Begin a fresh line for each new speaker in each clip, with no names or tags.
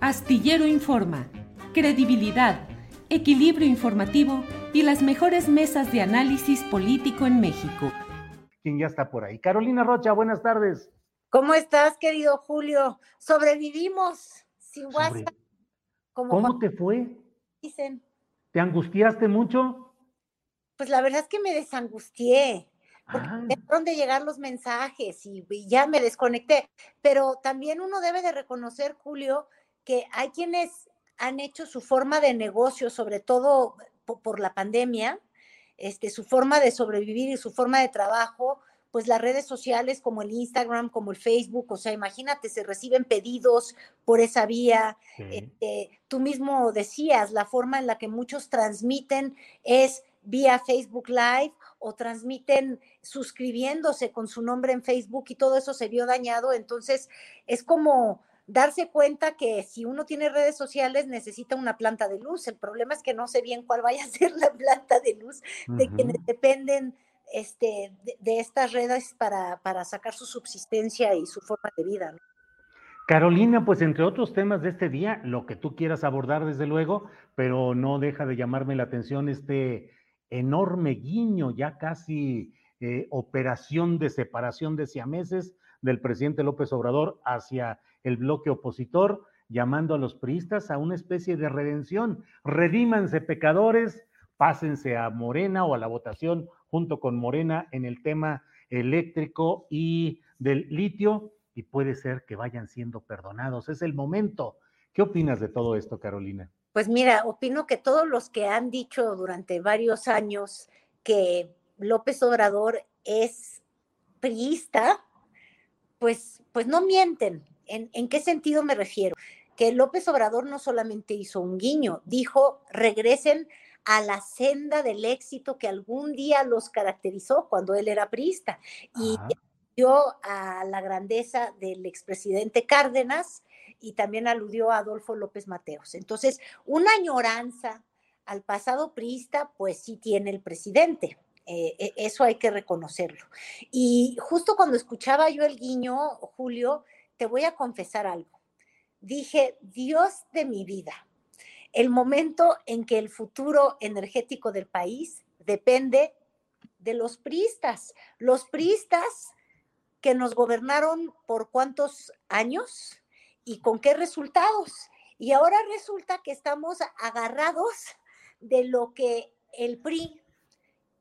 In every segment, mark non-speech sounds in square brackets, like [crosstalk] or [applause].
Astillero Informa, credibilidad, equilibrio informativo y las mejores mesas de análisis político en México.
¿Quién ya está por ahí? Carolina Rocha, buenas tardes.
¿Cómo estás, querido Julio? Sobrevivimos sin WhatsApp.
¿Cómo te fue?
Dicen.
¿Te angustiaste mucho?
Pues la verdad es que me desangustié. Porque
Ah.
dejaron de llegar los mensajes y, y ya me desconecté. Pero también uno debe de reconocer, Julio, que hay quienes han hecho su forma de negocio, sobre todo po- por, la pandemia, este, su forma de sobrevivir y su forma de trabajo, pues las redes sociales como el Instagram, como el Facebook, o sea, imagínate, se reciben pedidos por esa vía. Este, tú mismo decías, la forma en la que muchos transmiten es vía Facebook Live o transmiten suscribiéndose con su nombre en Facebook y todo eso se vio dañado. Entonces, es como darse cuenta que si uno tiene redes sociales necesita una planta de luz. El problema es que no sé bien cuál vaya a [laughs] ser la planta de luz de quienes dependen este, de, de estas redes para, para sacar su subsistencia y su forma de vida. ¿no?
Carolina, pues entre otros temas de este día, lo que tú quieras abordar desde luego, pero no deja de llamarme la atención este enorme guiño, ya casi eh, operación de separación de siameses del presidente López Obrador hacia el bloque opositor, llamando a los priistas a una especie de redención. Redímanse pecadores, pásense a Morena o a la votación junto con Morena en el tema eléctrico y del litio y puede ser que vayan siendo perdonados. Es el momento. ¿Qué opinas de todo esto, Carolina?
Pues mira, opino que todos los que han dicho durante varios años que López Obrador es priista, pues, pues no mienten. ¿En, ¿En qué sentido me refiero? Que López Obrador no solamente hizo un guiño, dijo regresen a la senda del éxito que algún día los caracterizó cuando él era priista. Y
Ajá.
dio a la grandeza del expresidente Cárdenas y también aludió a Adolfo López Mateos. Entonces, una añoranza al pasado priista, pues sí tiene el presidente. Eh, eh, eso hay que reconocerlo. Y justo cuando escuchaba yo el guiño, Julio, te voy a confesar algo. Dije, Dios de mi vida, el momento en que el futuro energético del país depende de los priistas. Los priistas que nos gobernaron por cuántos años y con qué resultados. Y ahora resulta que estamos agarrados de lo que el PRI,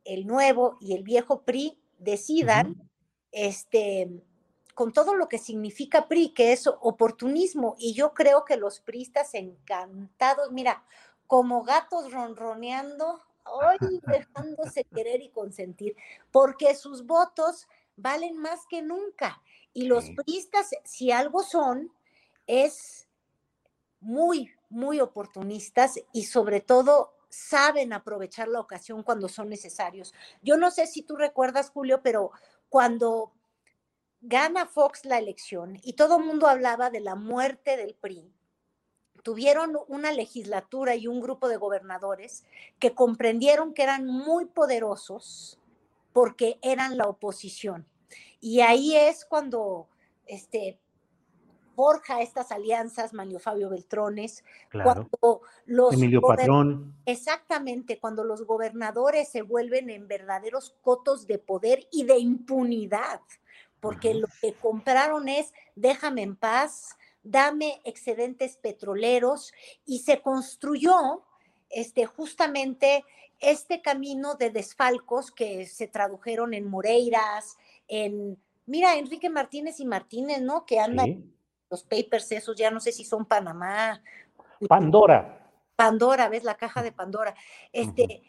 el nuevo y el viejo PRI decidan, este, con todo lo que significa PRI, que es oportunismo. Y yo creo que los priistas encantados, mira, como gatos ronroneando, hoy [laughs] dejándose querer y consentir, porque sus votos valen más que nunca. Y los priistas, si algo son, es muy, muy oportunistas y sobre todo saben aprovechar la ocasión cuando son necesarios. Yo no sé si tú recuerdas, Julio, pero cuando gana Fox la elección y todo el mundo hablaba de la muerte del PRI, tuvieron una legislatura y un grupo de gobernadores que comprendieron que eran muy poderosos porque eran la oposición. Y ahí es cuando este, forja estas alianzas Manio Fabio Beltrones,
Claro.
cuando los
Emilio Patrón.
Exactamente, cuando los gobernadores se vuelven en verdaderos cotos de poder y de impunidad, porque lo que compraron es déjame en paz, dame excedentes petroleros y se construyó este, justamente este camino de desfalcos que se tradujeron en Moreiras, en, mira, Enrique Martínez y Martínez, ¿no? Que andan
Sí.
los papers esos, ya no sé si son Panamá,
Pandora.
Pandora, ¿ves? La caja de Pandora. Este,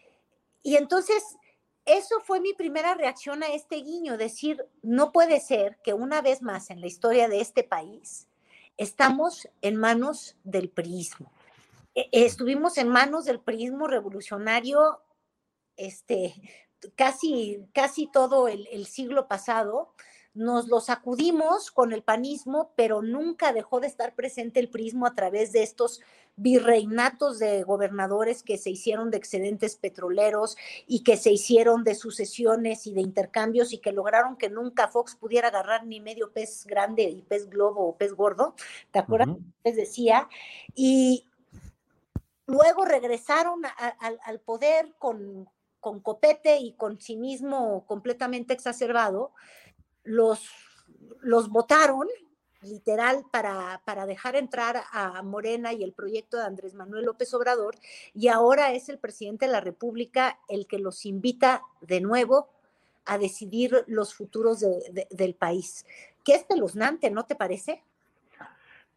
Y entonces, eso fue mi primera reacción a este guiño, decir, no puede ser que una vez más en la historia de este país estamos en manos del prismo. E- Estuvimos en manos del prismo revolucionario este, casi, casi todo el, el siglo pasado. Nos lo sacudimos con el panismo, pero nunca dejó de estar presente el prismo a través de estos virreinatos de gobernadores que se hicieron de excedentes petroleros y que se hicieron de sucesiones y de intercambios y que lograron que nunca Fox pudiera agarrar ni medio pez grande y pez globo o pez gordo. ¿Te acuerdas?
Ujú.
les decía, y luego regresaron a- a- al, al poder con, con copete y con cinismo completamente exacerbado, los, los votaron literal para, para dejar entrar a Morena y el proyecto de Andrés Manuel López Obrador, y ahora es el presidente de la República el que los invita de nuevo a decidir los futuros de- de- del país. Qué espeluznante, ¿no te parece?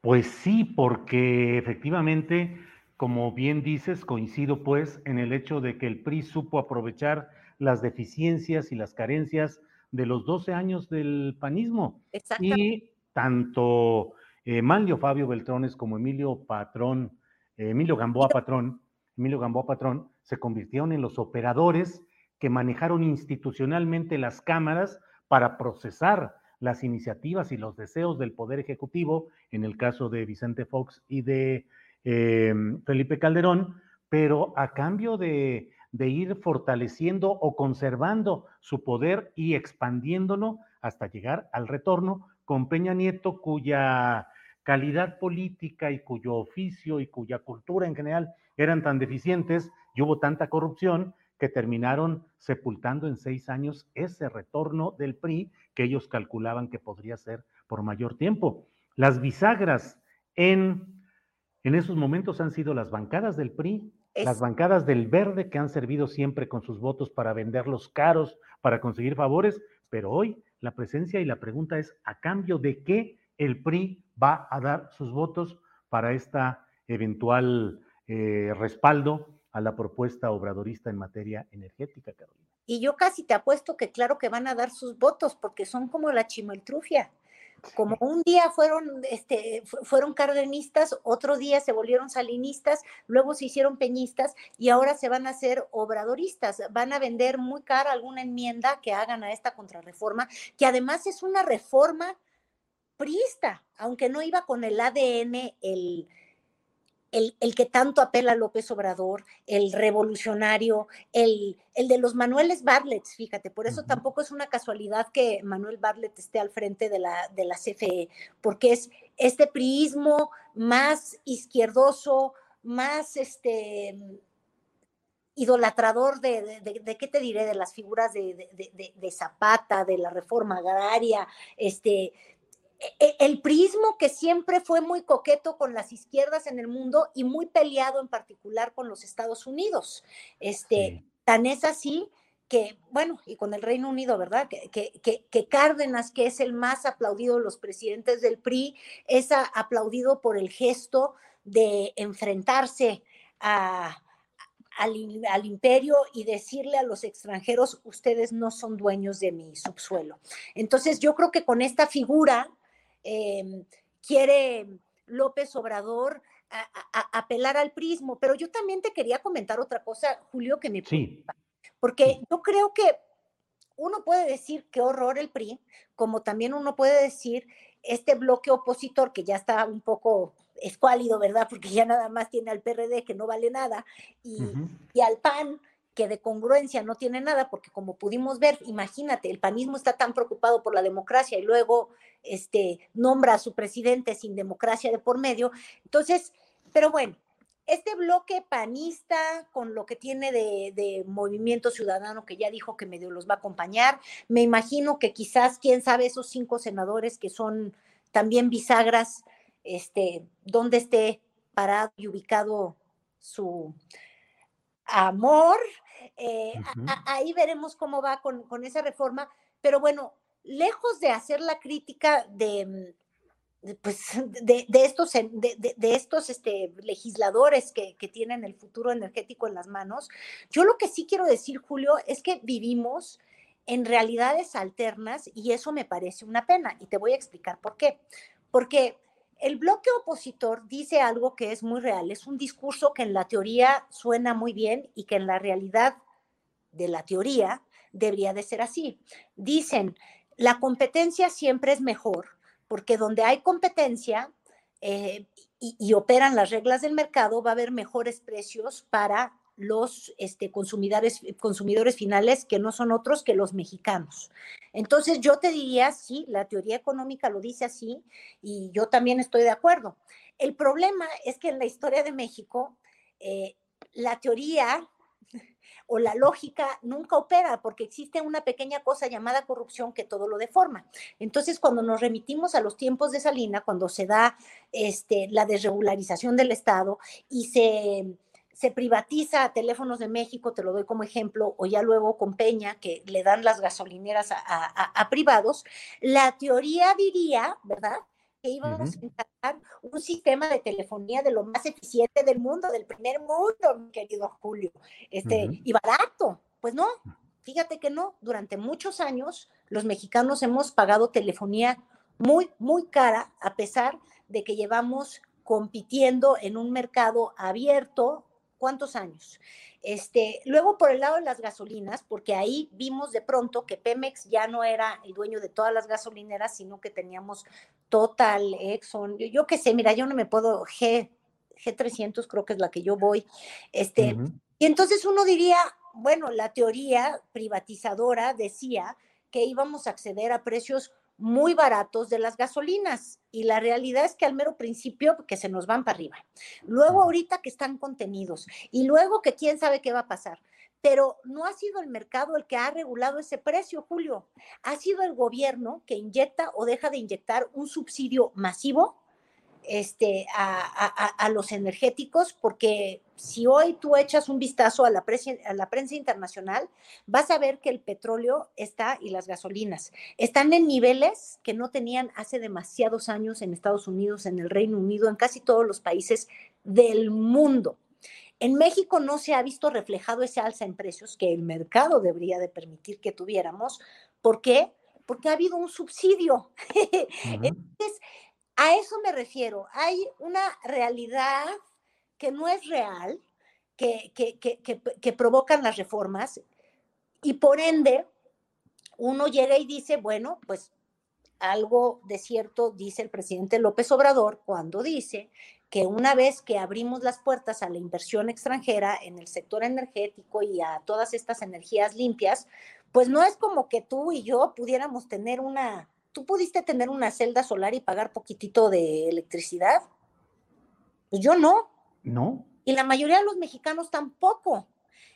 Pues sí, porque efectivamente, como bien dices, coincido pues en el hecho de que el PRI supo aprovechar las deficiencias y las carencias de los 12 años del panismo.
Exactamente.
Y tanto eh, Manlio Fabio Beltrones como Emilio Patrón, eh, Emilio Gamboa Patrón, Emilio Gamboa Patrón, se convirtieron en los operadores que manejaron institucionalmente las cámaras para procesar las iniciativas y los deseos del Poder Ejecutivo, en el caso de Vicente Fox y de eh, Felipe Calderón, pero a cambio de, de ir fortaleciendo o conservando su poder y expandiéndolo hasta llegar al retorno con Peña Nieto, cuya calidad política y cuyo oficio y cuya cultura en general eran tan deficientes y hubo tanta corrupción que terminaron sepultando en seis años ese retorno del PRI que ellos calculaban que podría ser por mayor tiempo. Las bisagras en, en esos momentos han sido las bancadas del PRI,
Es-
las bancadas del verde que han servido siempre con sus votos para venderlos caros, para conseguir favores, pero hoy la presencia y la pregunta es a cambio de qué el PRI va a dar sus votos para esta eventual eh, respaldo a la propuesta obradorista en materia energética, Carolina.
Y yo casi te apuesto que claro que van a dar sus votos porque son como la chimaltrufia. Como un día fueron, este, fu- fueron cardenistas, otro día se volvieron salinistas, luego se hicieron peñistas y ahora se van a hacer obradoristas. Van a vender muy cara alguna enmienda que hagan a esta contrarreforma, que además es una reforma priista, aunque no iba con el ADN, el, el, el que tanto apela a López Obrador, el revolucionario, el, el de los Manueles Bartlett, fíjate, por eso tampoco es una casualidad que Manuel Bartlett esté al frente de la, de la CFE, porque es este priismo más izquierdoso, más este idolatrador de, de, de- de, qué te diré, de las figuras de, Zapata, de la reforma agraria, este, el prismo que siempre fue muy coqueto con las izquierdas en el mundo y muy peleado en particular con los Estados Unidos. Este,
Sí.
Tan es así que, bueno, y con el Reino Unido, ¿verdad? Que, que, que, que Cárdenas, que es el más aplaudido de los presidentes del PRI, es a- aplaudido por el gesto de enfrentarse a, al, al imperio y decirle a los extranjeros, ustedes no son dueños de mi subsuelo. Entonces, yo creo que con esta figura eh, quiere López Obrador a- a- a- apelar al prismo, pero yo también te quería comentar otra cosa, Julio, que me
Sí,
porque
Sí.
yo creo que uno puede decir qué horror el PRI, como también uno puede decir este bloque opositor que ya está un poco escuálido, ¿verdad? Porque ya nada más tiene al PRD que no vale nada y al PAN que de congruencia no tiene nada, porque como pudimos ver, imagínate, el panismo está tan preocupado por la democracia y luego este, nombra a su presidente sin democracia de por medio. Entonces, pero bueno, este bloque panista con lo que tiene de, movimiento ciudadano que ya dijo que medio los va a acompañar, me imagino que quizás, quién sabe, esos cinco senadores que son también bisagras, este, donde esté parado y ubicado su amor. Eh, ahí veremos cómo va con, con, esa reforma, pero bueno, lejos de hacer la crítica de, pues, [laughs] de, de estos, de, de, estos este, legisladores que, que tienen el futuro energético en las manos, yo lo que sí quiero decir, Julio, es que vivimos en realidades alternas y eso me parece una pena y te voy a explicar por qué. Porque el bloque opositor dice algo que es muy real, es un discurso que en la teoría suena muy bien y que en la realidad de la teoría debería de ser así. Dicen, la competencia siempre es mejor, porque donde hay competencia eh, y, operan las reglas del mercado, va a haber mejores precios para los este, consumidores, consumidores finales que no son otros que los mexicanos. Entonces yo te diría, sí, la teoría económica lo dice así y yo también estoy de acuerdo. El problema es que en la historia de México, eh, la teoría [laughs] o la lógica nunca opera porque existe una pequeña cosa llamada corrupción que todo lo deforma. Entonces, cuando nos remitimos a los tiempos de Salina, cuando se da este, la desregularización del Estado y se se privatiza a Teléfonos de México, te lo doy como ejemplo, o ya luego con Peña, que le dan las gasolineras a, privados, la teoría diría, ¿verdad? Que íbamos a instalar un sistema de telefonía de lo más eficiente del mundo, del primer mundo, mi querido Julio, este, y barato. Pues no, fíjate que no, durante muchos años los mexicanos hemos pagado telefonía muy, muy cara, a pesar de que llevamos compitiendo en un mercado abierto, ¿Cuántos años? Este, luego por el lado de las gasolinas, porque ahí vimos de pronto que Pemex ya no era el dueño de todas las gasolineras, sino que teníamos Total, Exxon, yo, yo qué sé, mira, yo no me puedo, G, G300 creo que es la que yo voy, este, y entonces uno diría, bueno, la teoría privatizadora decía que íbamos a acceder a precios muy baratos de las gasolinas y la realidad es que al mero principio que se nos van para arriba. Luego ahorita que están contenidos y luego que quién sabe qué va a pasar. Pero no ha sido el mercado el que ha regulado ese precio, Julio. Ha sido el gobierno que inyecta o deja de inyectar un subsidio masivo este, a, los energéticos, porque si hoy tú echas un vistazo a la, prensa, a la prensa internacional, vas a ver que el petróleo está y las gasolinas están en niveles que no tenían hace demasiados años en Estados Unidos, en el Reino Unido, en casi todos los países del mundo. En México no se ha visto reflejado ese alza en precios que el mercado debería de permitir que tuviéramos. ¿Por qué? Porque ha habido un subsidio. [laughs] Entonces, a eso me refiero. Hay una realidad que no es real, que, que, provocan las reformas y por ende uno llega y dice, bueno, pues algo de cierto dice el presidente López Obrador cuando dice que una vez que abrimos las puertas a la inversión extranjera en el sector energético y a todas estas energías limpias, pues no es como que tú y yo pudiéramos tener una ¿tú pudiste tener una celda solar y pagar poquitito de electricidad? Pues yo no.
No.
Y la mayoría de los mexicanos tampoco.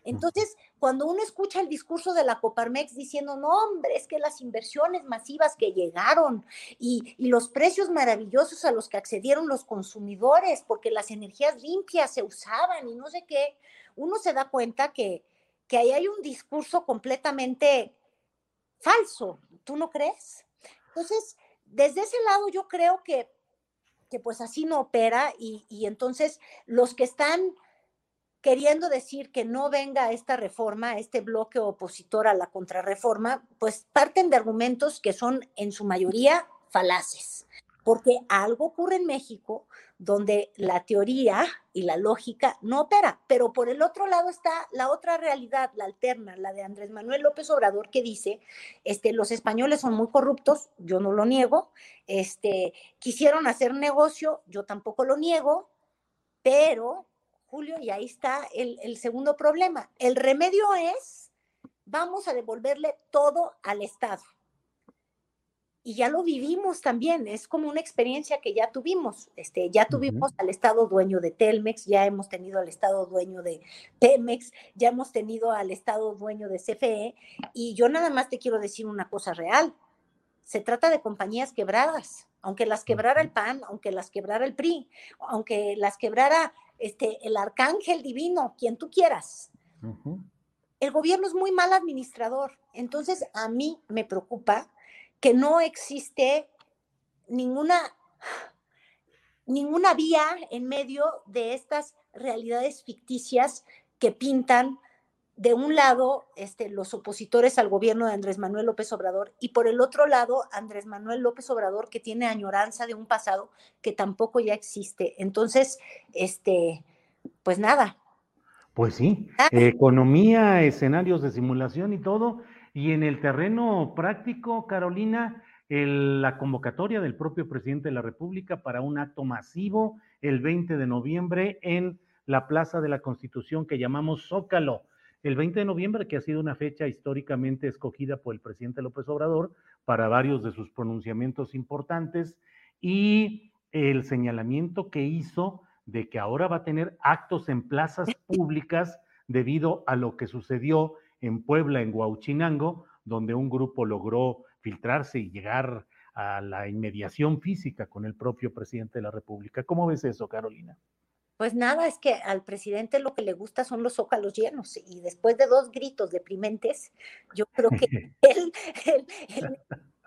Entonces, cuando uno escucha el discurso de la Coparmex diciendo, no, hombre, es que las inversiones masivas que llegaron y, y, los precios maravillosos a los que accedieron los consumidores, porque las energías limpias se usaban y no sé qué, uno se da cuenta que, que ahí hay un discurso completamente falso. ¿Tú no crees? Entonces, desde ese lado yo creo que, que pues así no opera y, y entonces los que están queriendo decir que no venga esta reforma, este bloque opositor a la contrarreforma, pues parten de argumentos que son en su mayoría falaces porque algo ocurre en México donde la teoría y la lógica no opera, pero por el otro lado está la otra realidad, la alterna, la de Andrés Manuel López Obrador que dice, este los españoles son muy corruptos, yo no lo niego, este quisieron hacer negocio, yo tampoco lo niego, pero Julio, y ahí está el, el segundo problema. El remedio es, vamos a devolverle todo al Estado y ya lo vivimos también, es como una experiencia que ya tuvimos, este, ya tuvimos al Estado dueño de Telmex, ya hemos tenido al Estado dueño de Pemex, ya hemos tenido al Estado dueño de CFE, y yo nada más te quiero decir una cosa real, se trata de compañías quebradas, aunque las quebrara el PAN, aunque las quebrara el PRI, aunque las quebrara este, el arcángel divino, quien tú quieras. El gobierno es muy mal administrador, entonces a mí me preocupa que no existe ninguna, ninguna vía en medio de estas realidades ficticias que pintan de un lado este, los opositores al gobierno de Andrés Manuel López Obrador y por el otro lado Andrés Manuel López Obrador que tiene añoranza de un pasado que tampoco ya existe. Entonces, este, pues nada.
Pues sí, economía, escenarios de simulación y todo, y en el terreno práctico, Carolina, la convocatoria del propio presidente de la República para un acto masivo el 20 de noviembre en la Plaza de la Constitución que llamamos Zócalo. El 20 de noviembre, que ha sido una fecha históricamente escogida por el presidente López Obrador para varios de sus pronunciamientos importantes y el señalamiento que hizo de que ahora va a tener actos en plazas públicas debido a lo que sucedió en Puebla, en Huauchinango, donde un grupo logró filtrarse y llegar a la inmediación física con el propio presidente de la República. ¿Cómo ves eso, Carolina?
Pues nada, es que al presidente lo que le gusta son los zócalos llenos y después de dos gritos deprimentes, yo creo que [laughs] [laughs] él,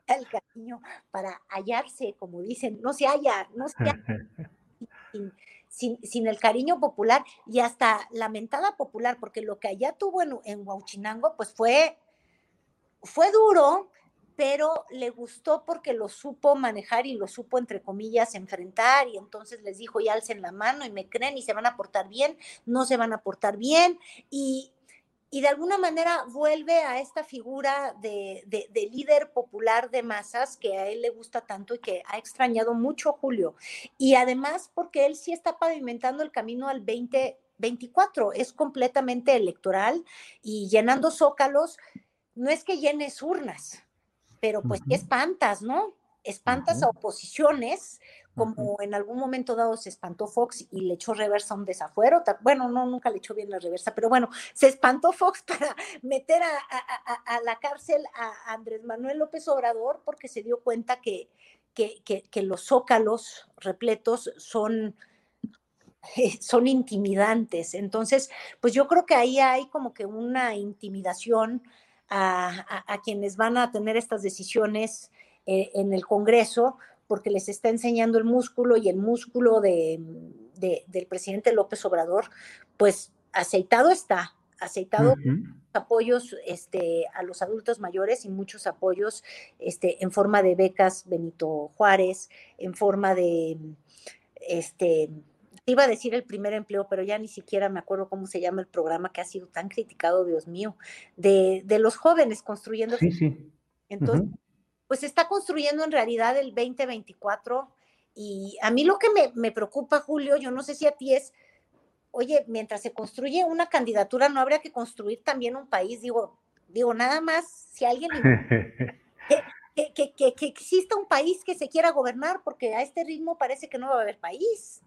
el cariño para hallarse, como dicen, no se halla, no se halla [laughs] sin, el cariño popular y hasta lamentada popular, porque lo que allá tuvo en, en Huachinango, pues fue, fue duro, pero le gustó porque lo supo manejar y lo supo, entre comillas, enfrentar, y entonces les dijo, y alcen la mano y me creen y se van a portar bien, no se van a portar bien, y, y de alguna manera vuelve a esta figura de, líder popular de masas que a él le gusta tanto y que ha extrañado mucho Julio. Y además porque él sí está pavimentando el camino al 2024, es completamente electoral y llenando zócalos, no es que llenes urnas, pero pues que espantas, ¿no? Espantas a oposiciones como en algún momento dado se espantó Fox y le echó reversa un desafuero. Bueno, no, nunca le echó bien la reversa, pero bueno, se espantó Fox [laughs] para meter a, la cárcel a Andrés Manuel López Obrador porque se dio cuenta que, que, los zócalos repletos son, son intimidantes. Entonces, pues yo creo que ahí hay como que una intimidación a, quienes van a tener estas decisiones eh, en el Congreso, porque les está enseñando el músculo y el músculo de, del presidente López Obrador, pues aceitado está, aceitado apoyos este, a los adultos mayores y muchos apoyos este, en forma de becas Benito Juárez, en forma de, este, iba a decir el primer empleo, pero ya ni siquiera me acuerdo cómo se llama el programa que ha sido tan criticado, Dios mío, de, de los jóvenes construyendo.
Sí, sí.
Entonces, pues está construyendo en realidad el 2024 y a mí lo que me, preocupa, Julio, yo no sé si a ti es, oye, mientras se construye una candidatura, ¿no habría que construir también un país? Digo, digo, nada más, si alguien... [laughs] que, que, que, que, exista un país que se quiera gobernar, porque a este ritmo parece que no va a haber país.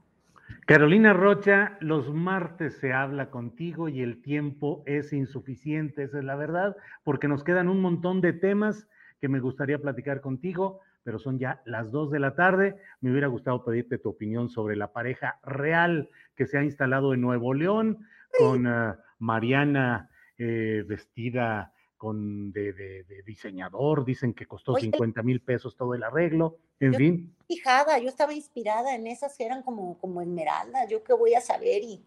Carolina Rocha, los martes se habla contigo y el tiempo es insuficiente, esa es la verdad, porque nos quedan un montón de temas que me gustaría platicar contigo, pero son ya las dos de la tarde. Me hubiera gustado pedirte tu opinión sobre la pareja real que se ha instalado en Nuevo León con ah, Mariana eh, vestida con de, diseñador, dicen que costó 50 mil pesos todo el arreglo, en fin.
Fijada, yo estaba inspirada en esas que eran como, como esmeralda, yo qué voy a saber y,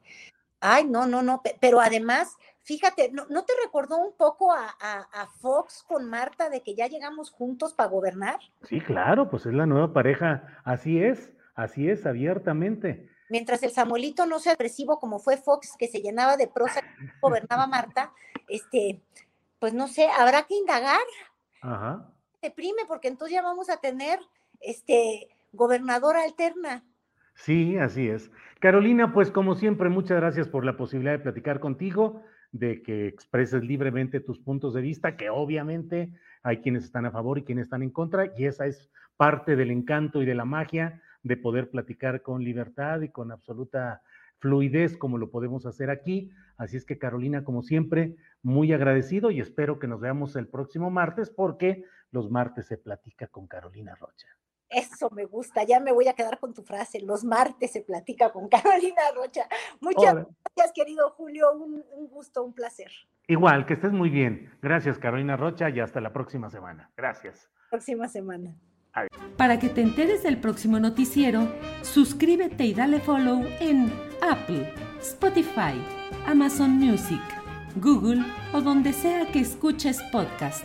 ay, no, no, no, pero además Fíjate, ¿no, te recordó un poco a, Fox con Marta de que ya llegamos juntos para gobernar?
Sí, claro, pues es la nueva pareja, así es, así es, abiertamente.
Mientras el Samuelito no sea agresivo como fue Fox, que se llenaba de prosa, [laughs] gobernaba Marta, este, pues no sé, habrá que indagar. Ajá. Deprime, porque entonces ya vamos a tener este gobernadora alterna.
Sí, así es. Carolina, pues como siempre, muchas gracias por la posibilidad de platicar contigo, de que expreses libremente tus puntos de vista, que obviamente hay quienes están a favor y quienes están en contra, y esa es parte del encanto y de la magia de poder platicar con libertad y con absoluta fluidez como lo podemos hacer aquí. Así es que Carolina, como siempre, muy agradecido y espero que nos veamos el próximo martes porque los martes se platica con Carolina Rocha.
Eso me gusta, ya me voy a quedar con tu frase. Los martes se platica con [laughs] Carolina Rocha. Muchas gracias, querido Julio. Un, un, gusto, un placer.
Igual, que estés muy bien. Gracias, Carolina Rocha, y hasta la próxima semana. Gracias.
Próxima semana.
Para que te enteres del próximo noticiero, suscríbete y dale follow en Apple, Spotify, Amazon Music, Google o donde sea que escuches podcast.